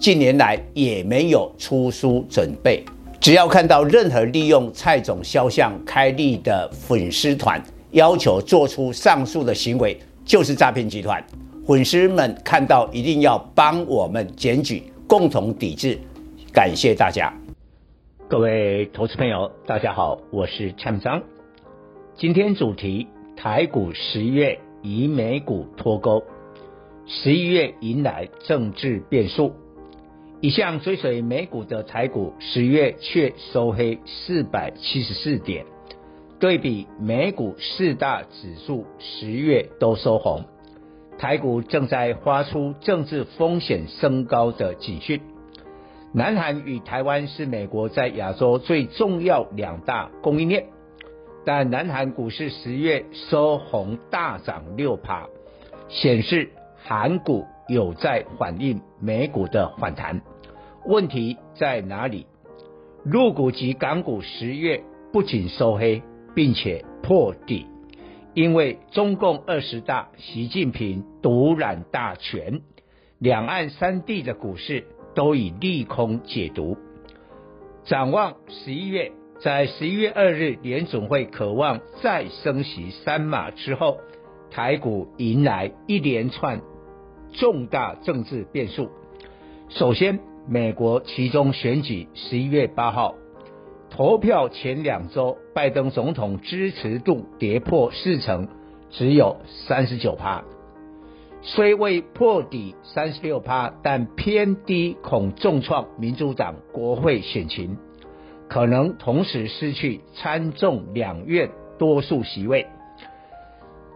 近年来也没有出书准备。只要看到任何利用蔡总肖像开立的粉丝团，要求做出上述的行为，就是诈骗集团。粉丝们看到一定要帮我们检举，共同抵制。感谢大家。各位投资朋友，大家好，我是蔡明彰。今天主题：台股十月与美股脱钩，十一月迎来政治变数。一向追随美股的台股，十月却收黑四百七十四点，对比美股四大指数十月都收红，台股正在发出政治风险升高的警讯。南韩与台湾是美国在亚洲最重要两大供应链，但南韩股市十月收红大涨六趴，显示韩股有在反映美股的反弹。问题在哪里？入股及港股十月不仅收黑，并且破底，因为中共二十大习近平独揽大权，两岸三地的股市。都以利空解读。展望十一月，在十一月二日联总会渴望再升息三码之后，台股迎来一连串重大政治变数。首先，美国其中选举十一月八号投票前两周，拜登总统支持度跌破四成，只有三十九趴。虽未破底三十六趴，但偏低，恐重创民主党国会选情，可能同时失去参众两院多数席位。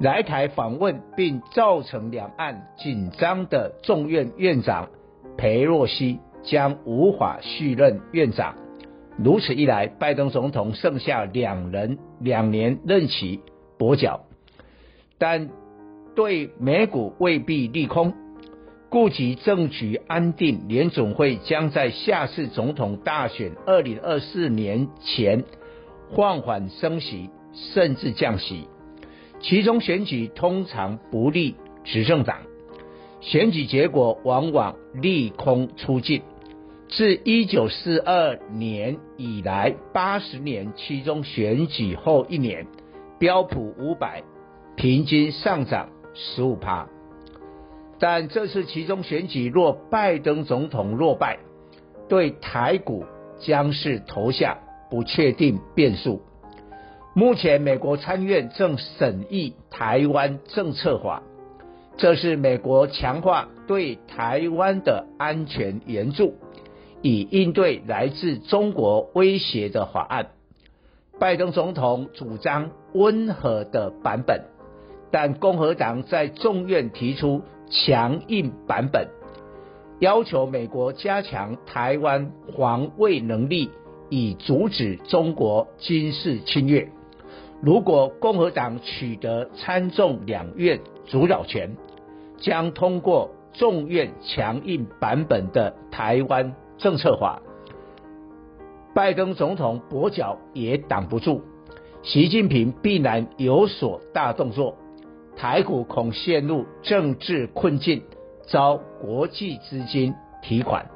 来台访问并造成两岸紧张的众院院长裴洛西将无法续任院长。如此一来，拜登总统剩下两人两年任期跛脚，但。对美股未必利空，顾及政局安定，联总会将在下次总统大选二零二四年前放缓升息，甚至降息。其中选举通常不利执政党，选举结果往往利空出尽。自一九四二年以来，八十年期中选举后一年，标普五百平均上涨。十五趴，但这次期中选举若拜登总统落败，对台股将是投下不确定变数。目前美国参院正审议台湾政策法，这是美国强化对台湾的安全援助，以应对来自中国威胁的法案。拜登总统主张温和的版本。但共和党在众院提出强硬版本，要求美国加强台湾防卫能力，以阻止中国军事侵略。如果共和党取得参众两院主导权，将通过众院强硬版本的台湾政策法，拜登总统跛脚也挡不住，习近平必然有所大动作。台股恐陷入政治困境，遭国际资金提款。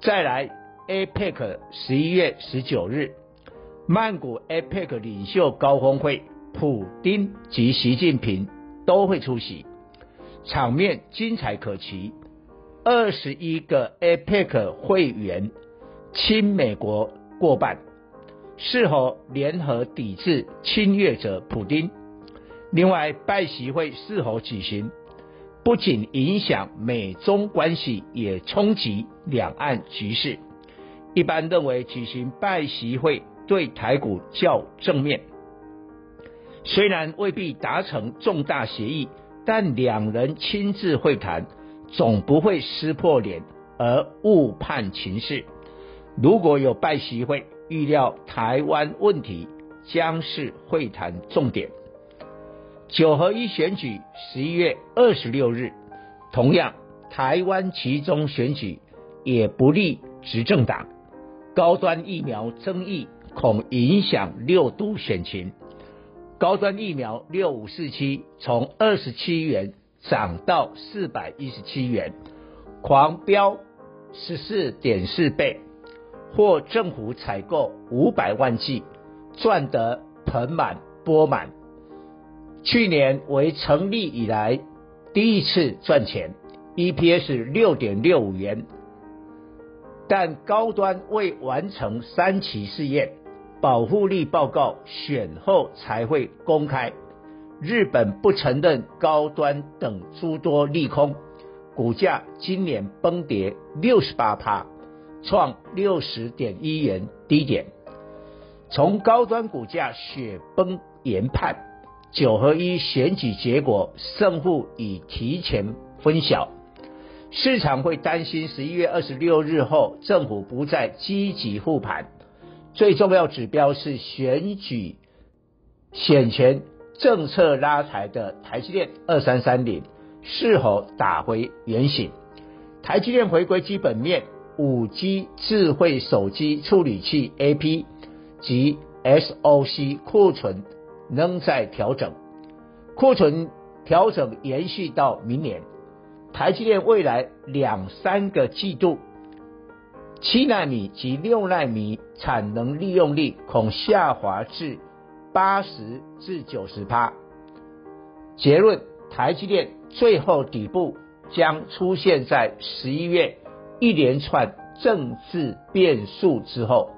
再来，APEC 十一月十九日，曼谷 APEC 领袖高峰会，普丁及习近平都会出席，场面精彩可期。二十一个 APEC 会员亲美国过半，是否联合抵制侵略者普丁？另外，拜习会是否举行，不仅影响美中关系，也冲击两岸局势。一般认为，举行拜习会对台股较正面。虽然未必达成重大协议，但两人亲自会谈，总不会撕破脸而误判情势。如果有拜习会，预料台湾问题将是会谈重点。九合一选举十一月二十六日，同样台湾其中选举也不利执政党。高端疫苗争议恐影响六都选情。高端疫苗六五四七从二十七元涨到四百一十七元，狂飙十四点四倍，获政府采购五百万剂，赚得盆满钵满。去年为成立以来第一次赚钱，EPS 六点六五元，但高端未完成三期试验。保护力报告选后才会公开。日本不承认高端等诸多利空，股价今年崩跌六十八趴，创六十点一元低点。从高端股价雪崩研判，九合一选举结果胜负已提前分晓，市场会担心十一月二十六日后政府不再积极护盘。最重要指标是选举选前政策拉抬的台积电二三三零是否打回原形？台积电回归基本面，五 G 智慧手机处理器 AP 及 SOC 库存仍在调整，库存调整延续到明年，台积电未来两三个季度。七纳米及六纳米产能利用率恐下滑至八十至九十趴。结论：台积电最后底部将出现在十一月一连串政治变数之后。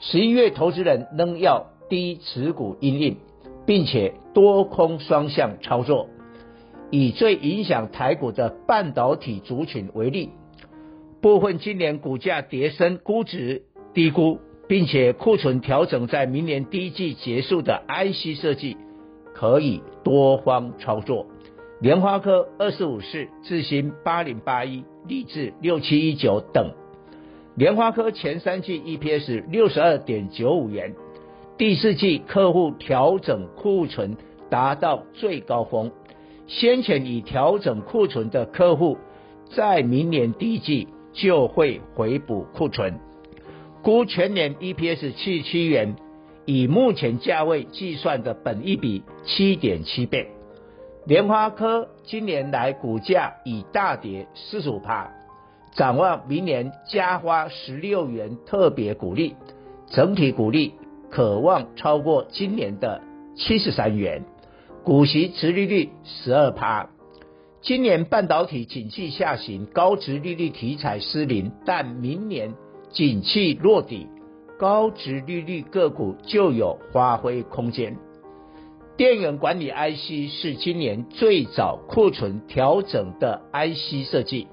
十一月投资人仍要低持股因应，并且多空双向操作。以最影响台股的半导体族群为例。部分今年股价跌升，估值低估，并且库存调整在明年第一季结束的 IC 设计，可以多方操作。联发科二四五四、智新八零八一、力智六七一九等。联发科前三季 EPS 六十二点九五元，第四季客户调整库存达到最高峰，先前已调整库存的客户，在明年第一季。就会回补库存，估全年 EPS 七十七元，以目前价位计算的本益比七点七倍。联发科今年来股价已大跌四十五趴，展望明年加发十六元特别股利，整体股利可望超过今年的七十三元，股息殖利率十二趴。今年半导体景气下行，高值利率题材失灵，但明年景气落底，高值利率个股就有发挥空间。电源管理 IC 是今年最早库存调整的 IC 设计。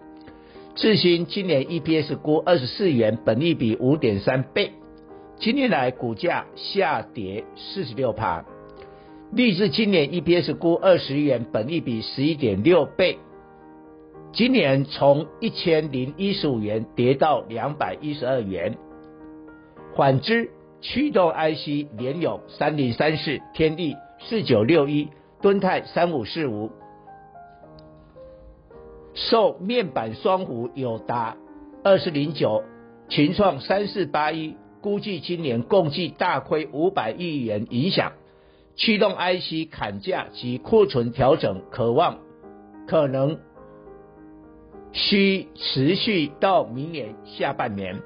智新今年 EPS 估二十四元，本益比五点三倍，今年来股价下跌四十六立志今年 EPS 估二十元，本益比十一点六倍。今年从一千零一十五元跌到两百一十二元。反之，驱动 IC 联咏三零三四、天地四九六一、敦泰三五四五，受面板双虎友达二四零九、群创三四八一，估计今年共计大亏五百亿元影响。驱动 IC 砍价及库存调整，可望可能需持续到明年下半年。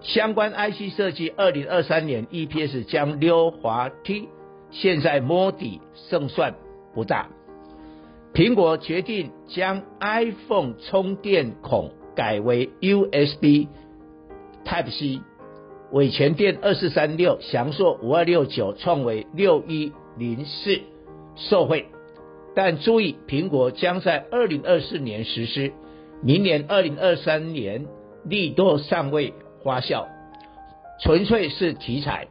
相关 IC 设计，二零二三年 EPS 将溜滑梯，现在摸底胜算不大。苹果决定将 iPhone 充电孔改为 USB Type C。伟诠电二四三六，祥硕五二六九，创维六一零四，受惠。但注意，苹果将在二零二四年实施，明年二零二三年利多尚未发酵，纯粹是题材。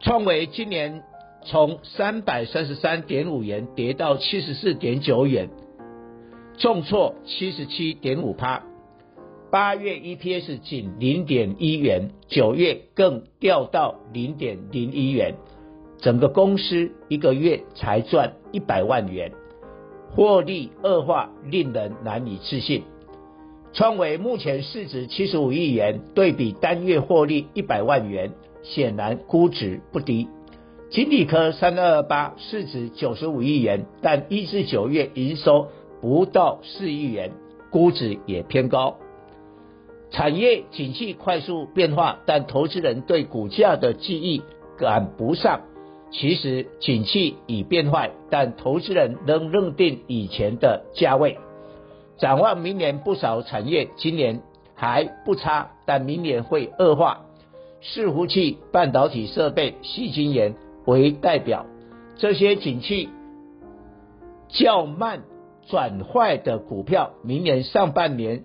创维今年从三百三十三点五元跌到七十四点九元，重挫七十七点五趴。八月 EPS 仅零点一元，九月更掉到零点零一元，整个公司一个月才赚一百万元，获利恶化令人难以置信。创维目前市值七十五亿元，对比单月获利一百万元，显然估值不低。金利科三二二八市值九十五亿元，但一至九月营收不到四亿元，估值也偏高。产业景气快速变化，但投资人对股价的记忆赶不上。其实景气已变坏，但投资人仍认定以前的价位。展望明年，不少产业今年还不差，但明年会恶化。伺服器、半导体设备、细晶圆为代表，这些景气较慢转坏的股票，明年上半年